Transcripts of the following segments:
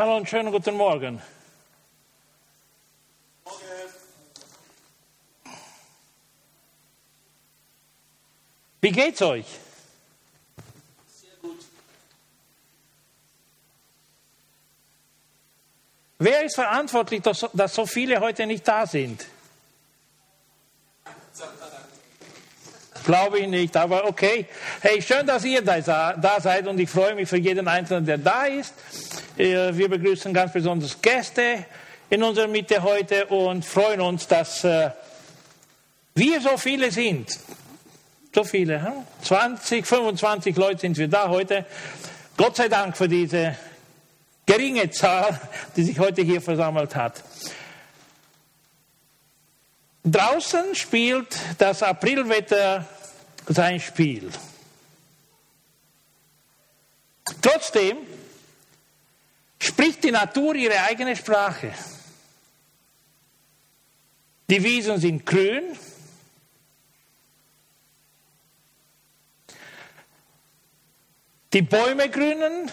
Hallo und schönen guten Morgen. Wie geht's euch? Sehr gut. Wer ist verantwortlich, dass, dass so viele heute nicht da sind? Glaube ich nicht, aber okay. Hey, schön, dass ihr da, da seid und ich freue mich für jeden Einzelnen, der da ist. Äh, Wir begrüßen ganz besonders Gäste in unserer Mitte heute und freuen uns, dass äh, wir so viele sind. So viele, hm? 20, 25 Leute sind wir da heute. Gott sei Dank für diese geringe Zahl, die sich heute hier versammelt hat. Draußen spielt das Aprilwetter sein Spiel. Trotzdem spricht die Natur ihre eigene Sprache. Die Wiesen sind grün. Die Bäume grünen.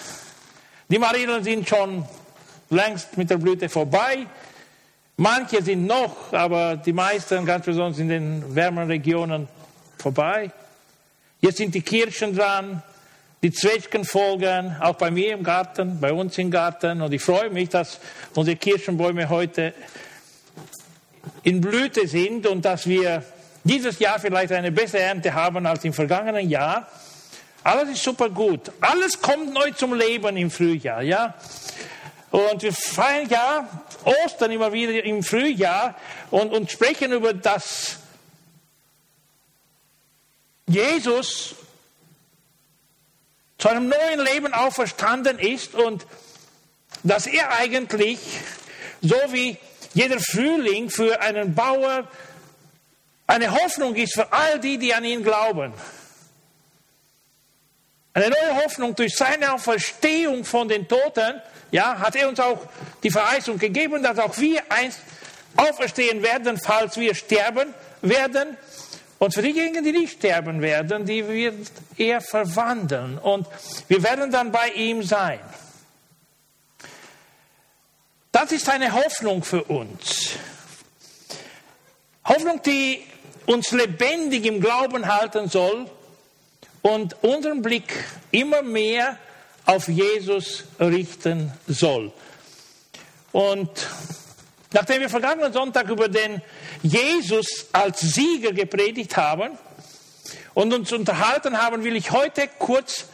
Die Marillen sind schon längst mit der Blüte vorbei. Manche sind noch, aber die meisten, ganz besonders in den wärmeren Regionen, vorbei. Jetzt sind die Kirschen dran, die Zwetschgen folgen, auch bei mir im Garten, bei uns im Garten. Und ich freue mich, dass unsere Kirschenbäume heute in Blüte sind und dass wir dieses Jahr vielleicht eine bessere Ernte haben als im vergangenen Jahr. Alles ist super gut. Alles kommt neu zum Leben im Frühjahr, ja. Und wir feiern ja Ostern immer wieder im Frühjahr und, und sprechen über das Jesus zu einem neuen Leben auferstanden ist und dass er eigentlich, so wie jeder Frühling für einen Bauer, eine Hoffnung ist für all die, die an ihn glauben. Eine neue Hoffnung durch seine Auferstehung von den Toten, ja, hat er uns auch die Verheißung gegeben, dass auch wir einst auferstehen werden, falls wir sterben werden. Und für diejenigen, die nicht sterben werden, die wird er verwandeln. Und wir werden dann bei ihm sein. Das ist eine Hoffnung für uns. Hoffnung, die uns lebendig im Glauben halten soll und unseren Blick immer mehr auf Jesus richten soll. Und nachdem wir vergangenen Sonntag über den Jesus als Sieger gepredigt haben und uns unterhalten haben, will ich heute kurz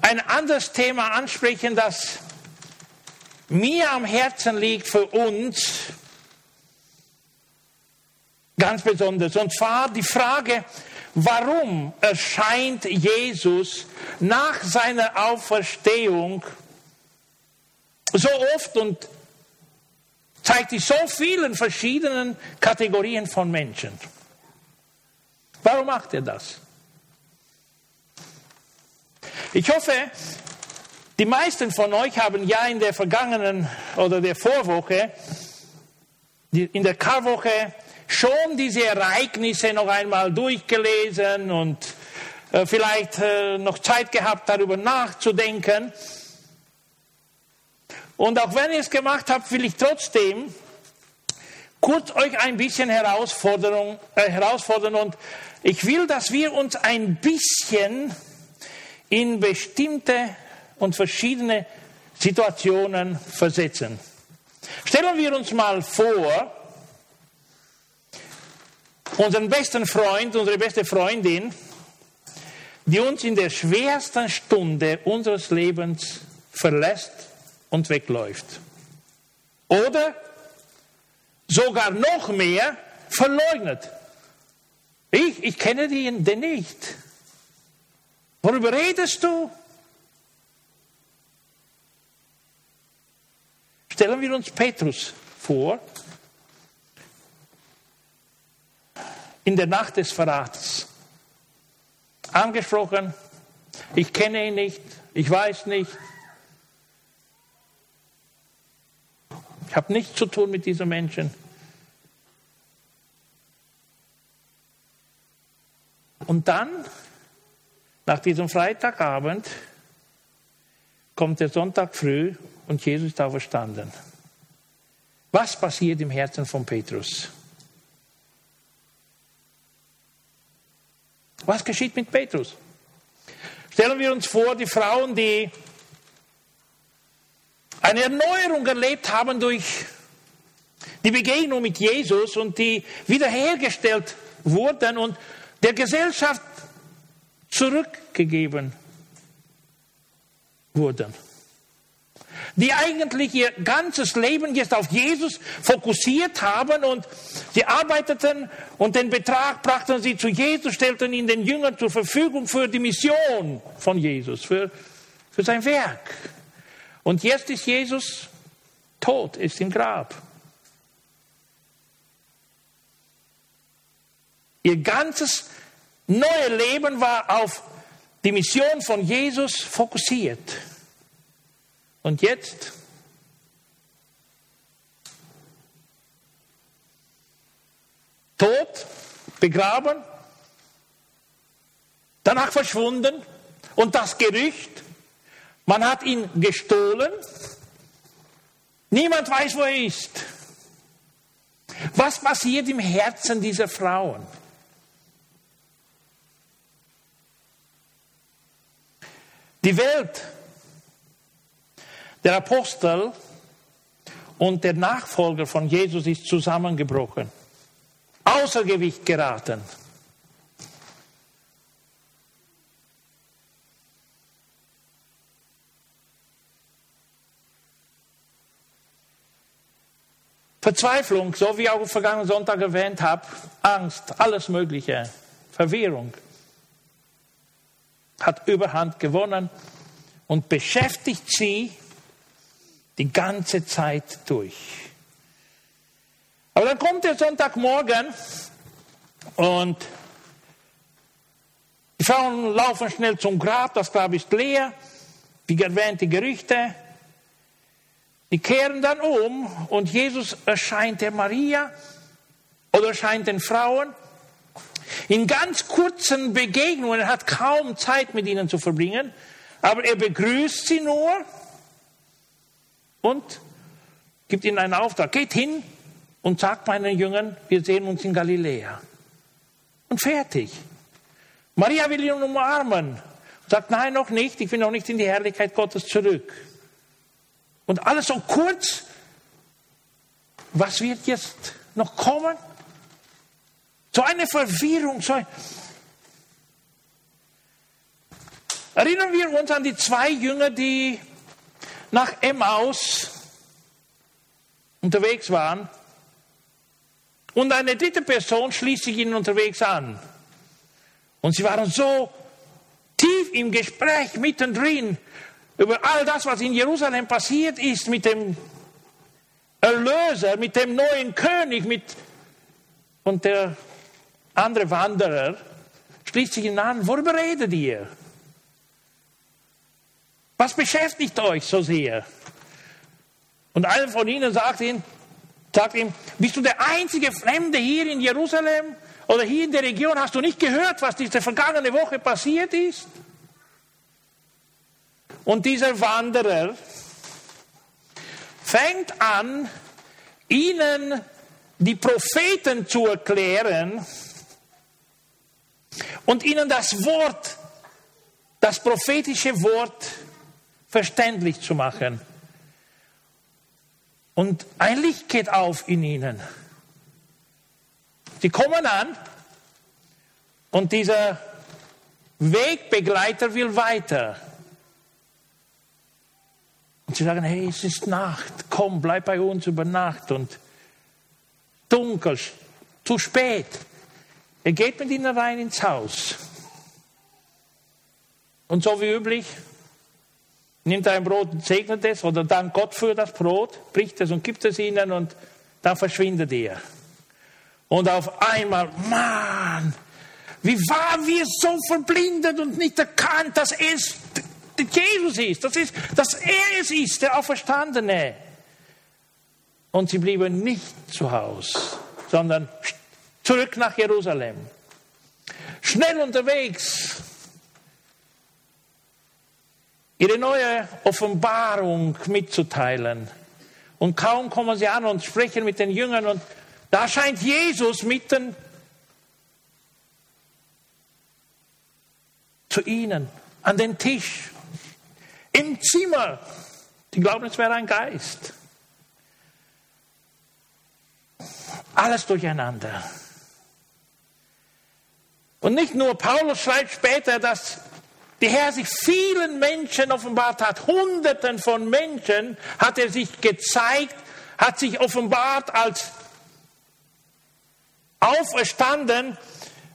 ein anderes Thema ansprechen, das mir am Herzen liegt für uns ganz besonders. Und zwar die Frage, warum erscheint Jesus nach seiner Auferstehung so oft und zeigt sich so vielen verschiedenen Kategorien von Menschen. Warum macht er das? Ich hoffe, die meisten von euch haben ja in der vergangenen oder der Vorwoche, in der Karwoche, schon diese Ereignisse noch einmal durchgelesen und äh, vielleicht äh, noch Zeit gehabt, darüber nachzudenken. Und auch wenn ihr es gemacht habt, will ich trotzdem kurz euch ein bisschen Herausforderung, äh, herausfordern und ich will, dass wir uns ein bisschen in bestimmte und verschiedene Situationen versetzen. Stellen wir uns mal vor, unseren besten Freund, unsere beste Freundin, die uns in der schwersten Stunde unseres Lebens verlässt und wegläuft. Oder sogar noch mehr verleugnet. Ich, ich kenne den, nicht. Worüber redest du? Stellen wir uns Petrus vor, in der Nacht des Verrats. Angesprochen, ich kenne ihn nicht, ich weiß nicht, ich habe nichts zu tun mit diesem Menschen. Und dann, nach diesem Freitagabend, kommt der Sonntag früh und Jesus ist auferstanden. Was passiert im Herzen von Petrus? Was geschieht mit Petrus? Stellen wir uns vor, die Frauen, die eine Erneuerung erlebt haben durch die Begegnung mit Jesus und die wiederhergestellt wurden und der Gesellschaft zurückgegeben wurden. Die eigentlich ihr ganzes Leben jetzt auf Jesus fokussiert haben und sie arbeiteten und den Betrag brachten sie zu Jesus, stellten ihn den Jüngern zur Verfügung für die Mission von Jesus, für, für sein Werk. Und jetzt ist Jesus tot, ist im Grab. Ihr ganzes neue Leben war auf die Mission von Jesus fokussiert. Und jetzt tot, begraben, danach verschwunden und das Gerücht, man hat ihn gestohlen, niemand weiß, wo er ist. Was passiert im Herzen dieser Frauen? Die Welt der Apostel und der Nachfolger von Jesus ist zusammengebrochen, außer Gewicht geraten. Verzweiflung, so wie ich auch vergangenen Sonntag erwähnt habe, Angst, alles Mögliche, Verwirrung hat Überhand gewonnen und beschäftigt sie die ganze Zeit durch. Aber dann kommt der Sonntagmorgen und die Frauen laufen schnell zum Grab, das Grab ist leer, wie erwähnt die Gerüchte. Die kehren dann um und Jesus erscheint der Maria oder erscheint den Frauen in ganz kurzen Begegnungen. Er hat kaum Zeit mit ihnen zu verbringen, aber er begrüßt sie nur und gibt ihnen einen Auftrag. Geht hin und sagt meinen Jüngern, wir sehen uns in Galiläa. Und fertig. Maria will ihn umarmen. Sagt, nein, noch nicht, ich will noch nicht in die Herrlichkeit Gottes zurück. Und alles so kurz. Was wird jetzt noch kommen? So eine Verwirrung. So ein Erinnern wir uns an die zwei Jünger, die nach Emmaus unterwegs waren. Und eine dritte Person schließt sich ihnen unterwegs an. Und sie waren so tief im Gespräch mittendrin über all das, was in Jerusalem passiert ist mit dem Erlöser, mit dem neuen König, mit und der andere Wanderer schließt sich ihnen an, worüber redet ihr? Was beschäftigt euch so sehr? Und einer von ihnen sagt ihm, sagt ihm, bist du der einzige Fremde hier in Jerusalem oder hier in der Region? Hast du nicht gehört, was diese vergangene Woche passiert ist? Und dieser Wanderer fängt an, ihnen die Propheten zu erklären und ihnen das Wort, das prophetische Wort verständlich zu machen. Und ein Licht geht auf in ihnen. Sie kommen an und dieser Wegbegleiter will weiter. Und sie sagen, hey, es ist Nacht, komm, bleib bei uns über Nacht und dunkel, zu spät. Er geht mit ihnen rein ins Haus. Und so wie üblich nimmt ein Brot und segnet es oder dankt Gott für das Brot, bricht es und gibt es ihnen und dann verschwindet er. Und auf einmal, Mann, wie waren wir so verblindet und nicht erkannt, dass es Jesus ist, dass, es, dass er es ist, der Auferstandene. Und sie blieben nicht zu Hause, sondern zurück nach Jerusalem. Schnell unterwegs ihre neue Offenbarung mitzuteilen. Und kaum kommen sie an und sprechen mit den Jüngern und da scheint Jesus mitten zu ihnen, an den Tisch, im Zimmer. Die glauben, es wäre ein Geist. Alles durcheinander. Und nicht nur, Paulus schreibt später, dass der Herr sich vielen Menschen offenbart hat, Hunderten von Menschen hat er sich gezeigt, hat sich offenbart als auferstanden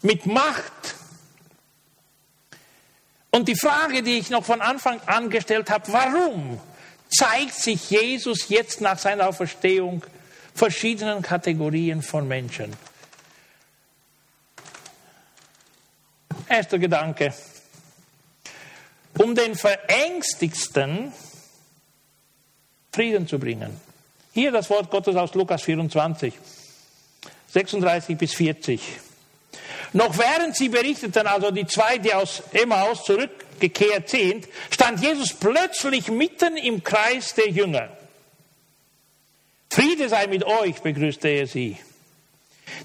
mit Macht. Und die Frage, die ich noch von Anfang an gestellt habe, warum zeigt sich Jesus jetzt nach seiner Auferstehung verschiedenen Kategorien von Menschen? Erster Gedanke. Um den Verängstigsten Frieden zu bringen. Hier das Wort Gottes aus Lukas 24, 36 bis 40. Noch während sie berichteten, also die zwei, die aus Emmaus zurückgekehrt sind, stand Jesus plötzlich mitten im Kreis der Jünger. Friede sei mit euch, begrüßte er sie.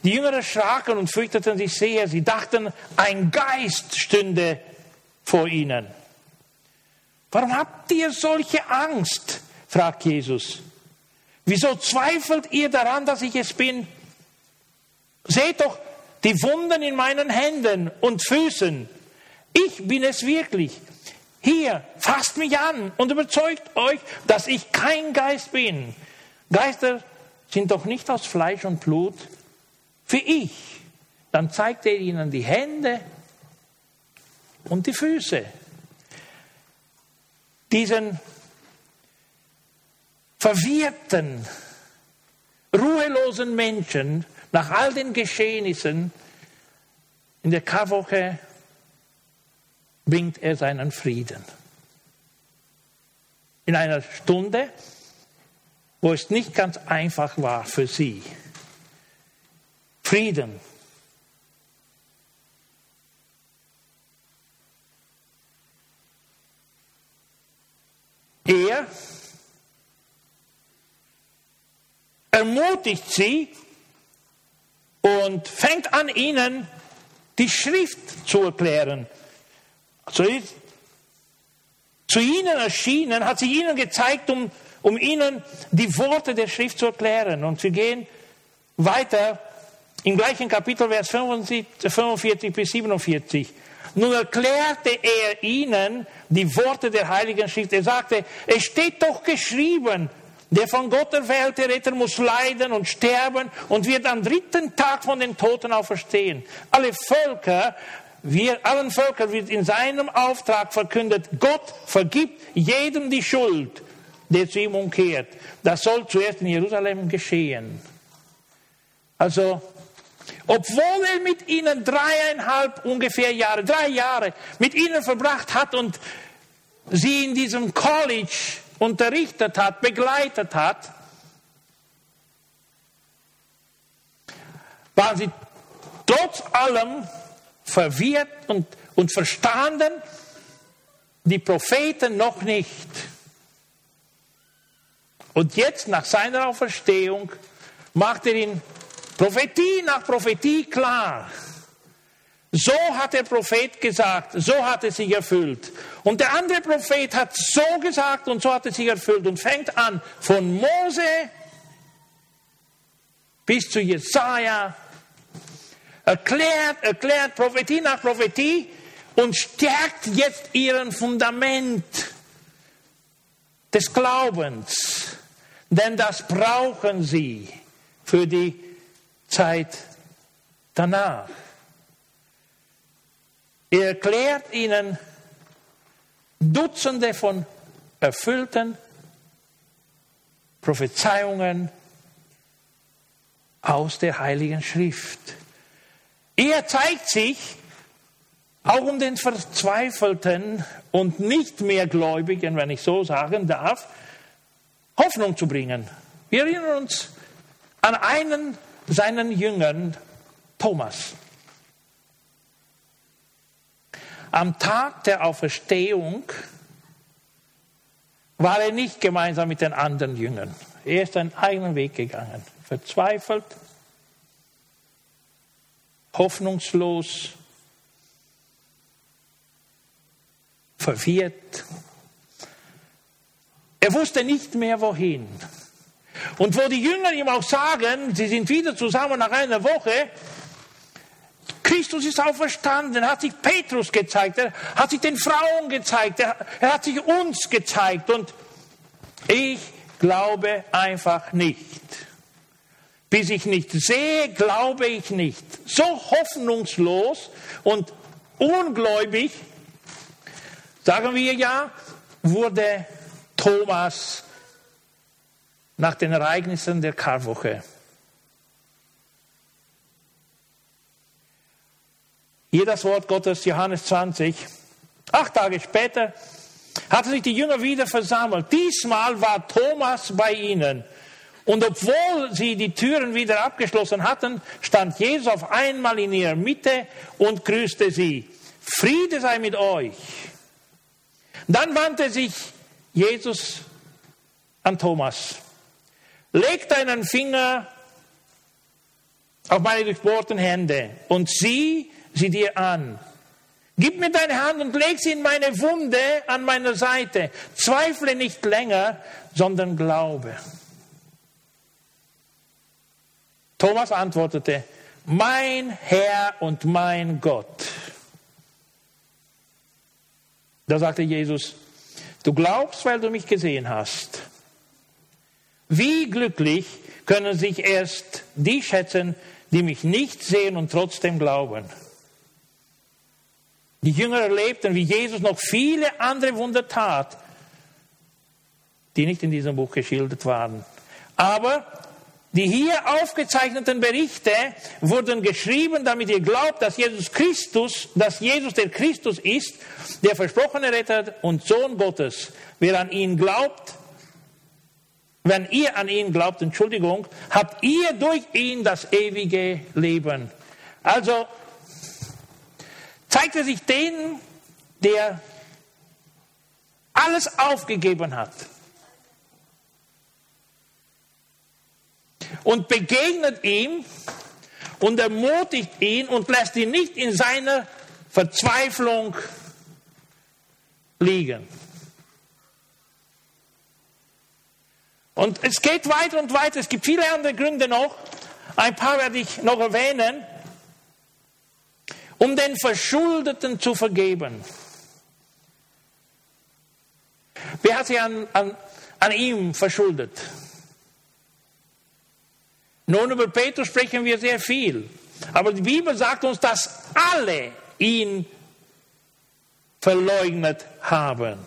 Die Jünger erschraken und fürchteten sich sehr. Sie dachten, ein Geist stünde vor ihnen. Warum habt ihr solche Angst? fragt Jesus. Wieso zweifelt ihr daran, dass ich es bin? Seht doch die Wunden in meinen Händen und Füßen. Ich bin es wirklich. Hier, fasst mich an und überzeugt euch, dass ich kein Geist bin. Geister sind doch nicht aus Fleisch und Blut, wie ich. Dann zeigt er ihnen die Hände und die Füße. Diesen verwirrten, ruhelosen Menschen nach all den Geschehnissen in der Karwoche bringt er seinen Frieden. In einer Stunde, wo es nicht ganz einfach war für sie. Frieden. Er ermutigt sie und fängt an, ihnen die Schrift zu erklären. Also, zu ihnen erschienen, hat sie ihnen gezeigt, um, um ihnen die Worte der Schrift zu erklären. Und sie gehen weiter im gleichen Kapitel, Vers 45 bis 47. Nun erklärte er ihnen die Worte der Heiligen Schrift. Er sagte, es steht doch geschrieben, der von Gott erwählte Retter muss leiden und sterben und wird am dritten Tag von den Toten auferstehen. Alle Völker, wir, allen Völkern wird in seinem Auftrag verkündet, Gott vergibt jedem die Schuld, der zu ihm umkehrt. Das soll zuerst in Jerusalem geschehen. Also, obwohl er mit ihnen dreieinhalb ungefähr Jahre, drei Jahre mit ihnen verbracht hat und sie in diesem College unterrichtet hat, begleitet hat, waren sie trotz allem verwirrt und, und verstanden die Propheten noch nicht. Und jetzt nach seiner Auferstehung macht er ihn Prophetie nach Prophetie klar. So hat der Prophet gesagt, so hat es sich erfüllt. Und der andere Prophet hat so gesagt und so hat es sich erfüllt und fängt an von Mose bis zu Jesaja, erklärt, erklärt Prophetie nach Prophetie und stärkt jetzt ihren Fundament des Glaubens. Denn das brauchen sie für die Zeit danach. Er erklärt ihnen Dutzende von erfüllten Prophezeiungen aus der Heiligen Schrift. Er zeigt sich auch um den Verzweifelten und nicht mehr Gläubigen, wenn ich so sagen darf, Hoffnung zu bringen. Wir erinnern uns an einen seinen Jüngern, Thomas. Am Tag der Auferstehung war er nicht gemeinsam mit den anderen Jüngern. Er ist einen eigenen Weg gegangen, verzweifelt, hoffnungslos, verwirrt. Er wusste nicht mehr wohin. Und wo die Jünger ihm auch sagen, sie sind wieder zusammen nach einer Woche, Christus ist auferstanden, er hat sich Petrus gezeigt, er hat sich den Frauen gezeigt, er, er hat sich uns gezeigt und ich glaube einfach nicht. Bis ich nicht sehe, glaube ich nicht. So hoffnungslos und ungläubig, sagen wir ja, wurde Thomas nach den Ereignissen der Karwoche. Hier das Wort Gottes, Johannes 20. Acht Tage später hatten sich die Jünger wieder versammelt. Diesmal war Thomas bei ihnen. Und obwohl sie die Türen wieder abgeschlossen hatten, stand Jesus auf einmal in ihrer Mitte und grüßte sie. Friede sei mit euch. Dann wandte sich Jesus an Thomas. Leg deinen Finger auf meine durchbohrten Hände und sieh sie dir an. Gib mir deine Hand und leg sie in meine Wunde an meiner Seite. Zweifle nicht länger, sondern glaube. Thomas antwortete, mein Herr und mein Gott. Da sagte Jesus, du glaubst, weil du mich gesehen hast. Wie glücklich können sich erst die schätzen, die mich nicht sehen und trotzdem glauben. Die Jünger erlebten, wie Jesus noch viele andere Wunder tat, die nicht in diesem Buch geschildert waren. Aber die hier aufgezeichneten Berichte wurden geschrieben, damit ihr glaubt, dass Jesus Christus, dass Jesus der Christus ist, der versprochene Retter und Sohn Gottes. Wer an ihn glaubt, wenn ihr an ihn glaubt, Entschuldigung, habt ihr durch ihn das ewige Leben. Also zeigt er sich denen, der alles aufgegeben hat. Und begegnet ihm und ermutigt ihn und lässt ihn nicht in seiner Verzweiflung liegen. Und es geht weiter und weiter. Es gibt viele andere Gründe noch. Ein paar werde ich noch erwähnen um den Verschuldeten zu vergeben. Wer hat sich an, an, an ihm verschuldet? Nun, über Petrus sprechen wir sehr viel. Aber die Bibel sagt uns, dass alle ihn verleugnet haben.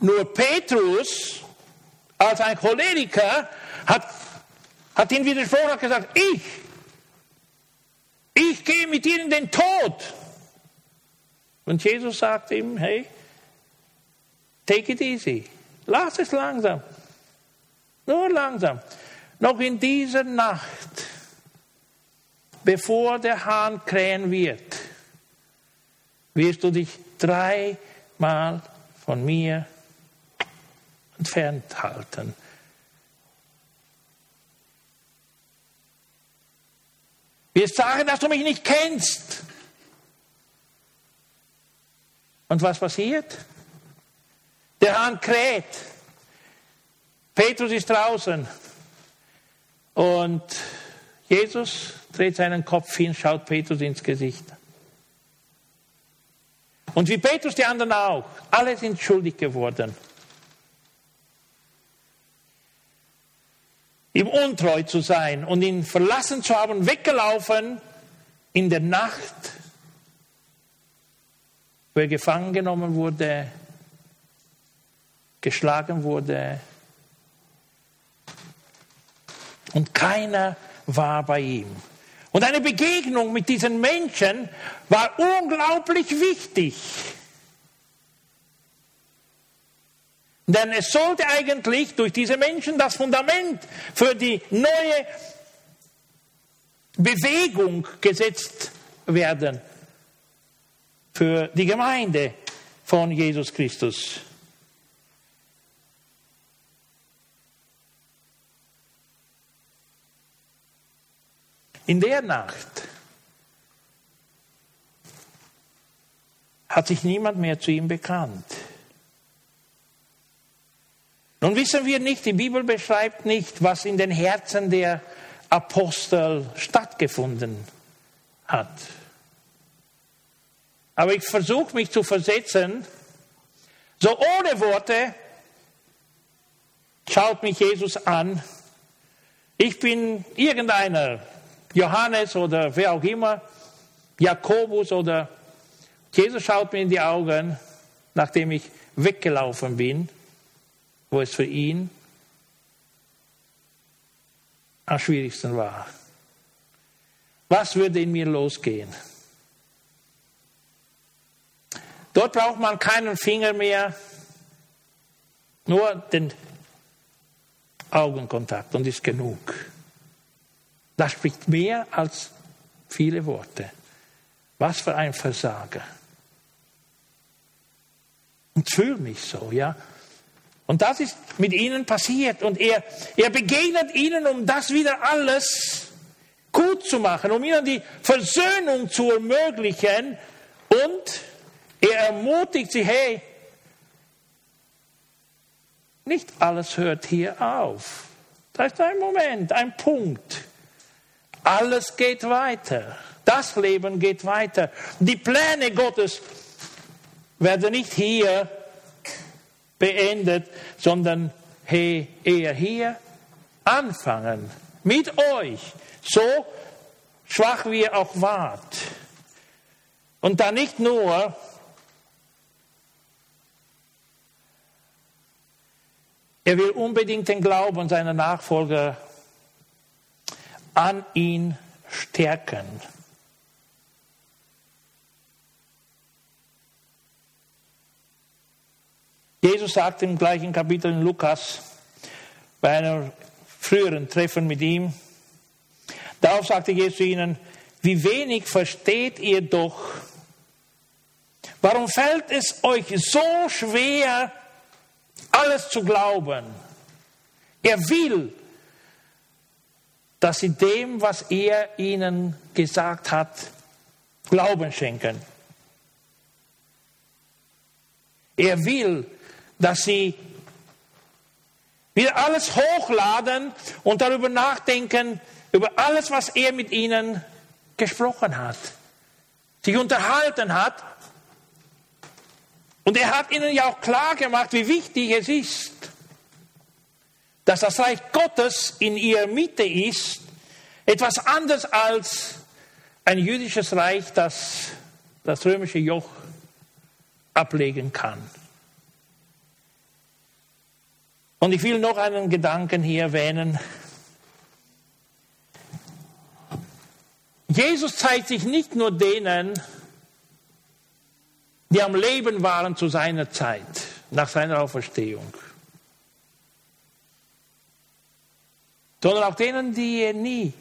Nur Petrus, als ein Choleriker, hat, hat ihn widersprochen und gesagt, ich ich gehe mit dir in den Tod. Und Jesus sagt ihm, hey, take it easy. Lass es langsam. Nur langsam. Noch in dieser Nacht, bevor der Hahn krähen wird, wirst du dich dreimal von mir entfernt halten. Wirst sagen, dass du mich nicht kennst. Und was passiert? Der Hahn kräht. Petrus ist draußen. Und Jesus dreht seinen Kopf hin, schaut Petrus ins Gesicht. Und wie Petrus die anderen auch, alle sind schuldig geworden. Ihm untreu zu sein und ihn verlassen zu haben, weggelaufen in der Nacht, wo er gefangen genommen wurde, geschlagen wurde und keiner war bei ihm. Und eine Begegnung mit diesen Menschen war unglaublich wichtig. Denn es sollte eigentlich durch diese Menschen das Fundament für die neue Bewegung gesetzt werden, für die Gemeinde von Jesus Christus. In der Nacht hat sich niemand mehr zu ihm bekannt. Nun wissen wir nicht, die Bibel beschreibt nicht, was in den Herzen der Apostel stattgefunden hat. Aber ich versuche mich zu versetzen, so ohne Worte schaut mich Jesus an. Ich bin irgendeiner, Johannes oder wer auch immer, Jakobus oder Jesus schaut mir in die Augen, nachdem ich weggelaufen bin, wo es für ihn am schwierigsten war. Was würde in mir losgehen? Dort braucht man keinen Finger mehr, nur den Augenkontakt und ist genug. Das spricht mehr als viele Worte. Was für ein Versager. Und fühle mich so, ja. Und das ist mit ihnen passiert. Und er, er begegnet ihnen, um das wieder alles gut zu machen, um ihnen die Versöhnung zu ermöglichen. Und er ermutigt sie, hey, nicht alles hört hier auf. Da ist ein Moment, ein Punkt. Alles geht weiter. Das Leben geht weiter. Die Pläne Gottes werden nicht hier beendet, sondern hey, eher hier anfangen. Mit euch. So schwach wie ihr auch wart. Und da nicht nur Er will unbedingt den Glauben seiner Nachfolger an ihn stärken. Jesus sagt im gleichen Kapitel in Lukas, bei einem früheren Treffen mit ihm, darauf sagte Jesus ihnen, wie wenig versteht ihr doch, warum fällt es euch so schwer, alles zu glauben. Er will, dass sie dem, was er ihnen gesagt hat, Glauben schenken. Er will, dass sie wieder alles hochladen und darüber nachdenken, über alles, was er mit ihnen gesprochen hat, sich unterhalten hat und er hat ihnen ja auch klar gemacht, wie wichtig es ist, dass das Reich Gottes in ihrer Mitte ist, etwas anderes als ein jüdisches Reich, das das römische Joch ablegen kann. Und ich will noch einen Gedanken hier erwähnen. Jesus zeigt sich nicht nur denen, die am Leben waren zu seiner Zeit, nach seiner Auferstehung. Sondern auch denen, die er nie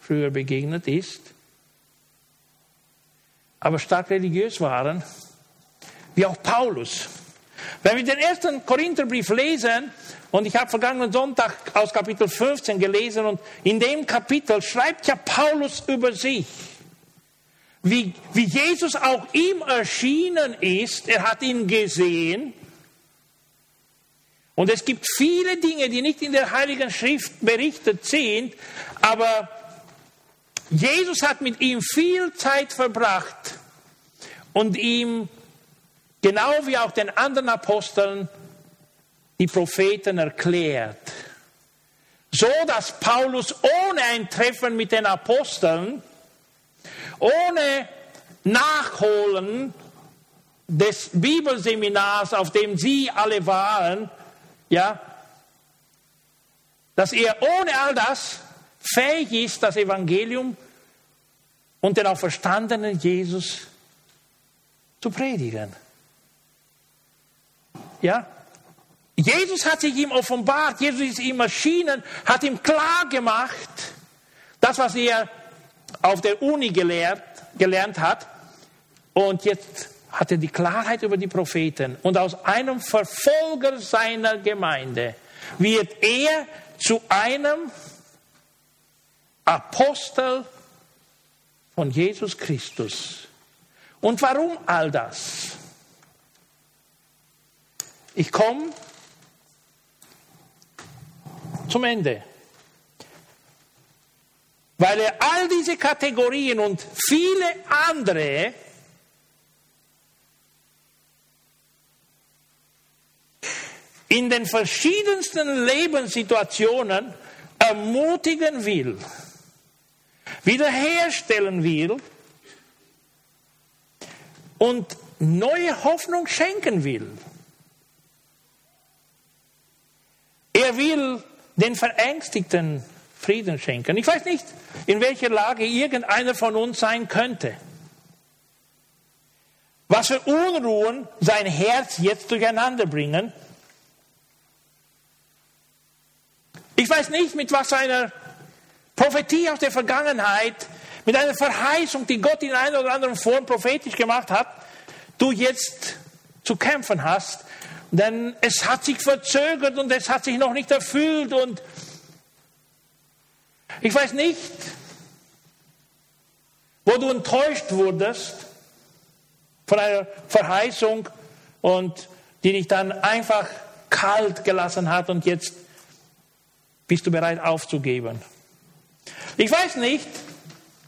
früher begegnet ist, aber stark religiös waren, wie auch Paulus. Wenn wir den ersten Korintherbrief lesen, und ich habe vergangenen Sonntag aus Kapitel 15 gelesen, und in dem Kapitel schreibt ja Paulus über sich wie, wie Jesus auch ihm erschienen ist. Er hat ihn gesehen. Und es gibt viele Dinge, die nicht in der Heiligen Schrift berichtet sind, aber Jesus hat mit ihm viel Zeit verbracht und ihm, genau wie auch den anderen Aposteln, die Propheten erklärt. So dass Paulus ohne ein Treffen mit den Aposteln ohne Nachholen des Bibelseminars, auf dem Sie alle waren, ja, dass er ohne all das fähig ist, das Evangelium und den auferstandenen Jesus zu predigen. Ja? Jesus hat sich ihm offenbart, Jesus ist ihm erschienen, hat ihm klar gemacht, das, was er auf der Uni gelehrt, gelernt hat. Und jetzt hat er die Klarheit über die Propheten. Und aus einem Verfolger seiner Gemeinde wird er zu einem Apostel von Jesus Christus. Und warum all das? Ich komme zum Ende. Weil er all diese Kategorien und viele andere in den verschiedensten Lebenssituationen ermutigen will, wiederherstellen will und neue Hoffnung schenken will. Er will den Verängstigten Frieden schenken. Ich weiß nicht, in welcher Lage irgendeiner von uns sein könnte. Was für Unruhen sein Herz jetzt durcheinander bringen. Ich weiß nicht, mit was einer Prophetie aus der Vergangenheit, mit einer Verheißung, die Gott in einer oder anderen Form prophetisch gemacht hat, du jetzt zu kämpfen hast. Denn es hat sich verzögert und es hat sich noch nicht erfüllt und ich weiß nicht, wo du enttäuscht wurdest von einer Verheißung und die dich dann einfach kalt gelassen hat und jetzt bist du bereit aufzugeben. Ich weiß nicht,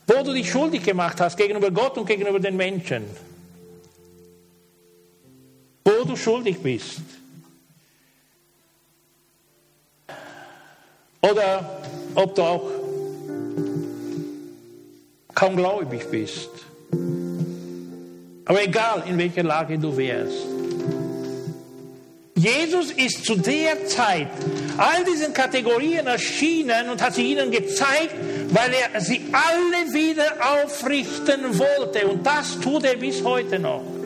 wo du dich schuldig gemacht hast gegenüber Gott und gegenüber den Menschen. Wo du schuldig bist. Oder ob du auch kaum gläubig bist. Aber egal, in welcher Lage du wärst. Jesus ist zu der Zeit all diesen Kategorien erschienen und hat sie ihnen gezeigt, weil er sie alle wieder aufrichten wollte. Und das tut er bis heute noch.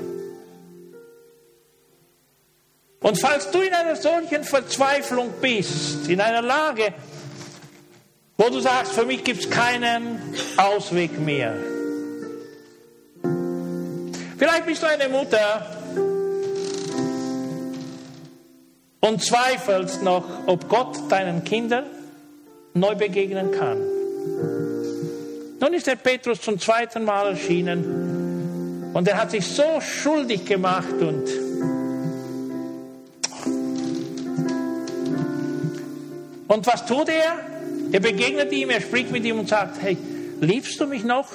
Und falls du in einer solchen Verzweiflung bist, in einer Lage, wo du sagst, für mich gibt es keinen Ausweg mehr. Vielleicht bist du eine Mutter und zweifelst noch, ob Gott deinen Kindern neu begegnen kann. Nun ist der Petrus zum zweiten Mal erschienen und er hat sich so schuldig gemacht und und was tut er? Er begegnet ihm, er spricht mit ihm und sagt, hey, liebst du mich noch?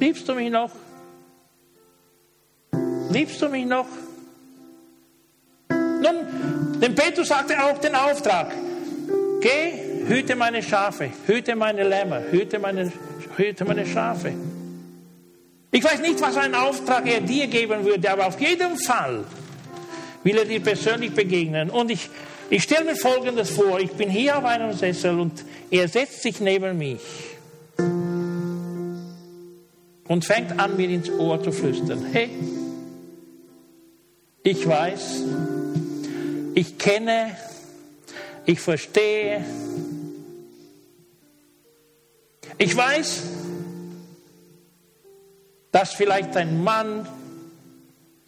Liebst du mich noch? Liebst du mich noch? Nun, dem Petrus sagte auch den Auftrag, geh, hüte meine Schafe, hüte meine Lämmer, hüte meine, hüte meine Schafe. Ich weiß nicht, was einen Auftrag er dir geben würde, aber auf jeden Fall will er dir persönlich begegnen. Und ich ich stelle mir Folgendes vor. Ich bin hier auf einem Sessel und er setzt sich neben mich und fängt an, mir ins Ohr zu flüstern. Hey, ich weiß, ich kenne, ich verstehe, ich weiß, dass vielleicht dein Mann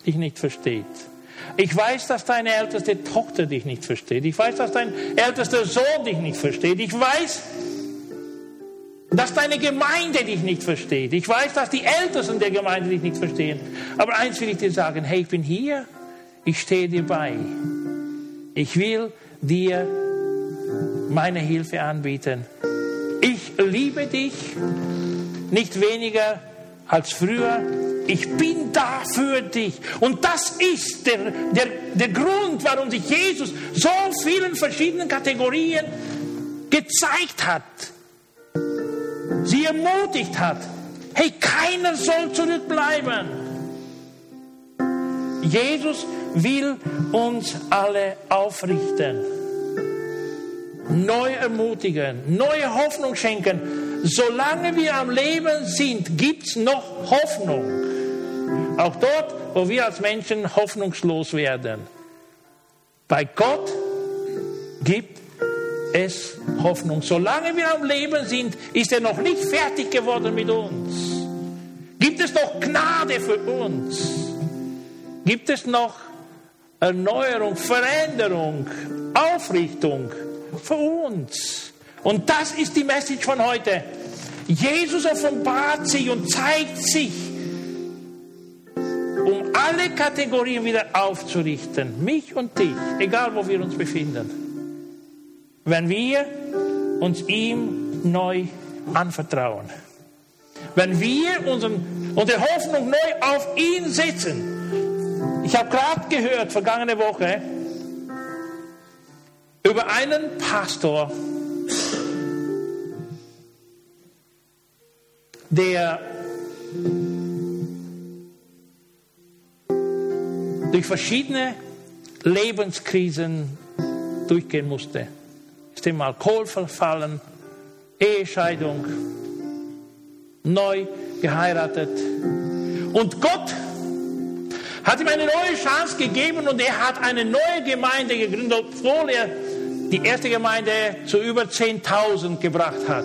dich nicht versteht. Ich weiß, dass deine älteste Tochter dich nicht versteht. Ich weiß, dass dein ältester Sohn dich nicht versteht. Ich weiß, dass deine Gemeinde dich nicht versteht. Ich weiß, dass die Ältesten der Gemeinde dich nicht verstehen. Aber eins will ich dir sagen, hey, ich bin hier, ich stehe dir bei. Ich will dir meine Hilfe anbieten. Ich liebe dich nicht weniger als früher ich bin da für dich. Und das ist der, der, der Grund, warum sich Jesus so vielen verschiedenen Kategorien gezeigt hat. Sie ermutigt hat. Hey, keiner soll zurückbleiben. Jesus will uns alle aufrichten, neu ermutigen, neue Hoffnung schenken. Solange wir am Leben sind, gibt es noch Hoffnung. Auch dort, wo wir als Menschen hoffnungslos werden. Bei Gott gibt es Hoffnung. Solange wir am Leben sind, ist er noch nicht fertig geworden mit uns. Gibt es noch Gnade für uns? Gibt es noch Erneuerung, Veränderung, Aufrichtung für uns? Und das ist die Message von heute. Jesus offenbart sich und zeigt sich, alle Kategorien wieder aufzurichten, mich und dich, egal wo wir uns befinden, wenn wir uns ihm neu anvertrauen. Wenn wir unseren, unsere Hoffnung neu auf ihn setzen. Ich habe gerade gehört, vergangene Woche, über einen Pastor, der durch verschiedene Lebenskrisen durchgehen musste. Ist im Alkohol verfallen, Ehescheidung, neu geheiratet. Und Gott hat ihm eine neue Chance gegeben und er hat eine neue Gemeinde gegründet, obwohl er die erste Gemeinde zu über 10.000 gebracht hat.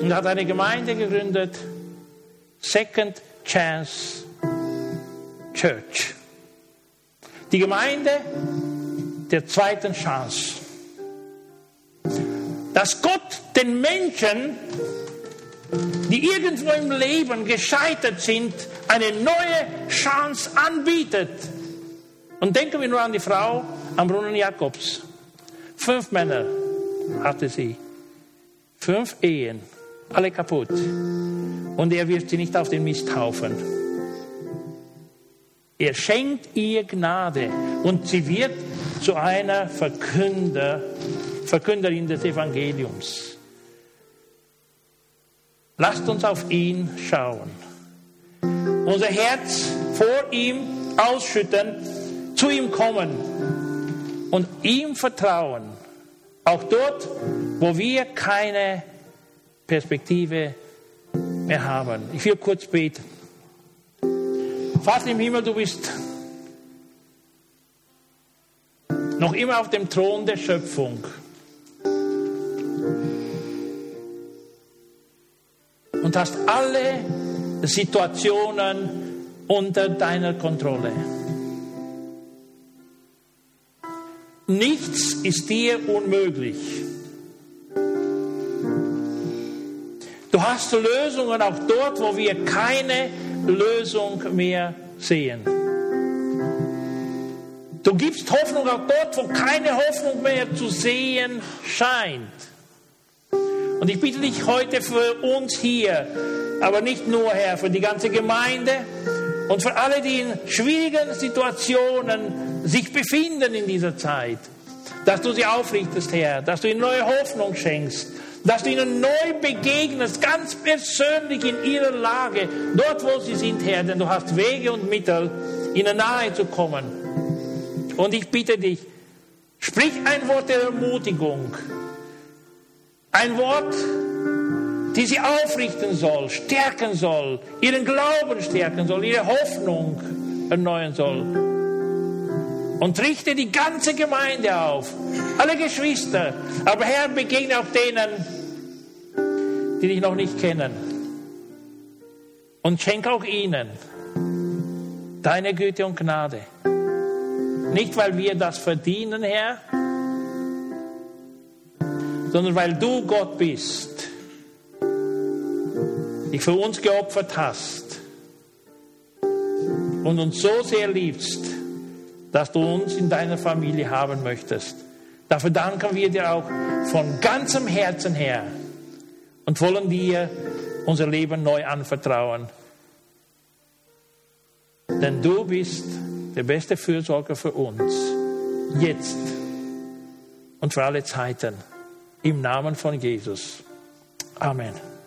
Und hat eine Gemeinde gegründet, Second Chance Church. Die Gemeinde der zweiten Chance. Dass Gott den Menschen, die irgendwo im Leben gescheitert sind, eine neue Chance anbietet. Und denken wir nur an die Frau am Brunnen Jakobs. Fünf Männer hatte sie. Fünf Ehen. Alle kaputt. Und er wirft sie nicht auf den Misthaufen. Er schenkt ihr Gnade und sie wird zu einer Verkünder, Verkünderin des Evangeliums. Lasst uns auf ihn schauen. Unser Herz vor ihm ausschütten, zu ihm kommen und ihm vertrauen. Auch dort, wo wir keine Perspektive mehr haben. Ich will kurz beten. Vater im Himmel, du bist noch immer auf dem Thron der Schöpfung. Und hast alle Situationen unter deiner Kontrolle. Nichts ist dir unmöglich. Du hast Lösungen auch dort, wo wir keine Lösung mehr sehen. Du gibst Hoffnung auch dort, wo keine Hoffnung mehr zu sehen scheint. Und ich bitte dich heute für uns hier, aber nicht nur, Herr, für die ganze Gemeinde und für alle, die in schwierigen Situationen sich befinden in dieser Zeit, dass du sie aufrichtest, Herr, dass du ihnen neue Hoffnung schenkst, dass du ihnen neu begegnest, ganz persönlich in ihrer Lage, dort wo sie sind, Herr, denn du hast Wege und Mittel, ihnen nahe zu kommen. Und ich bitte dich, sprich ein Wort der Ermutigung, ein Wort, die sie aufrichten soll, stärken soll, ihren Glauben stärken soll, ihre Hoffnung erneuern soll. Und richte die ganze Gemeinde auf, alle Geschwister. Aber Herr, begegne auch denen, die dich noch nicht kennen. Und schenk auch ihnen deine Güte und Gnade. Nicht, weil wir das verdienen, Herr, sondern weil du Gott bist, dich für uns geopfert hast und uns so sehr liebst, dass du uns in deiner Familie haben möchtest. Dafür danken wir dir auch von ganzem Herzen her und wollen dir unser Leben neu anvertrauen. Denn du bist der beste Fürsorger für uns, jetzt und für alle Zeiten. Im Namen von Jesus. Amen.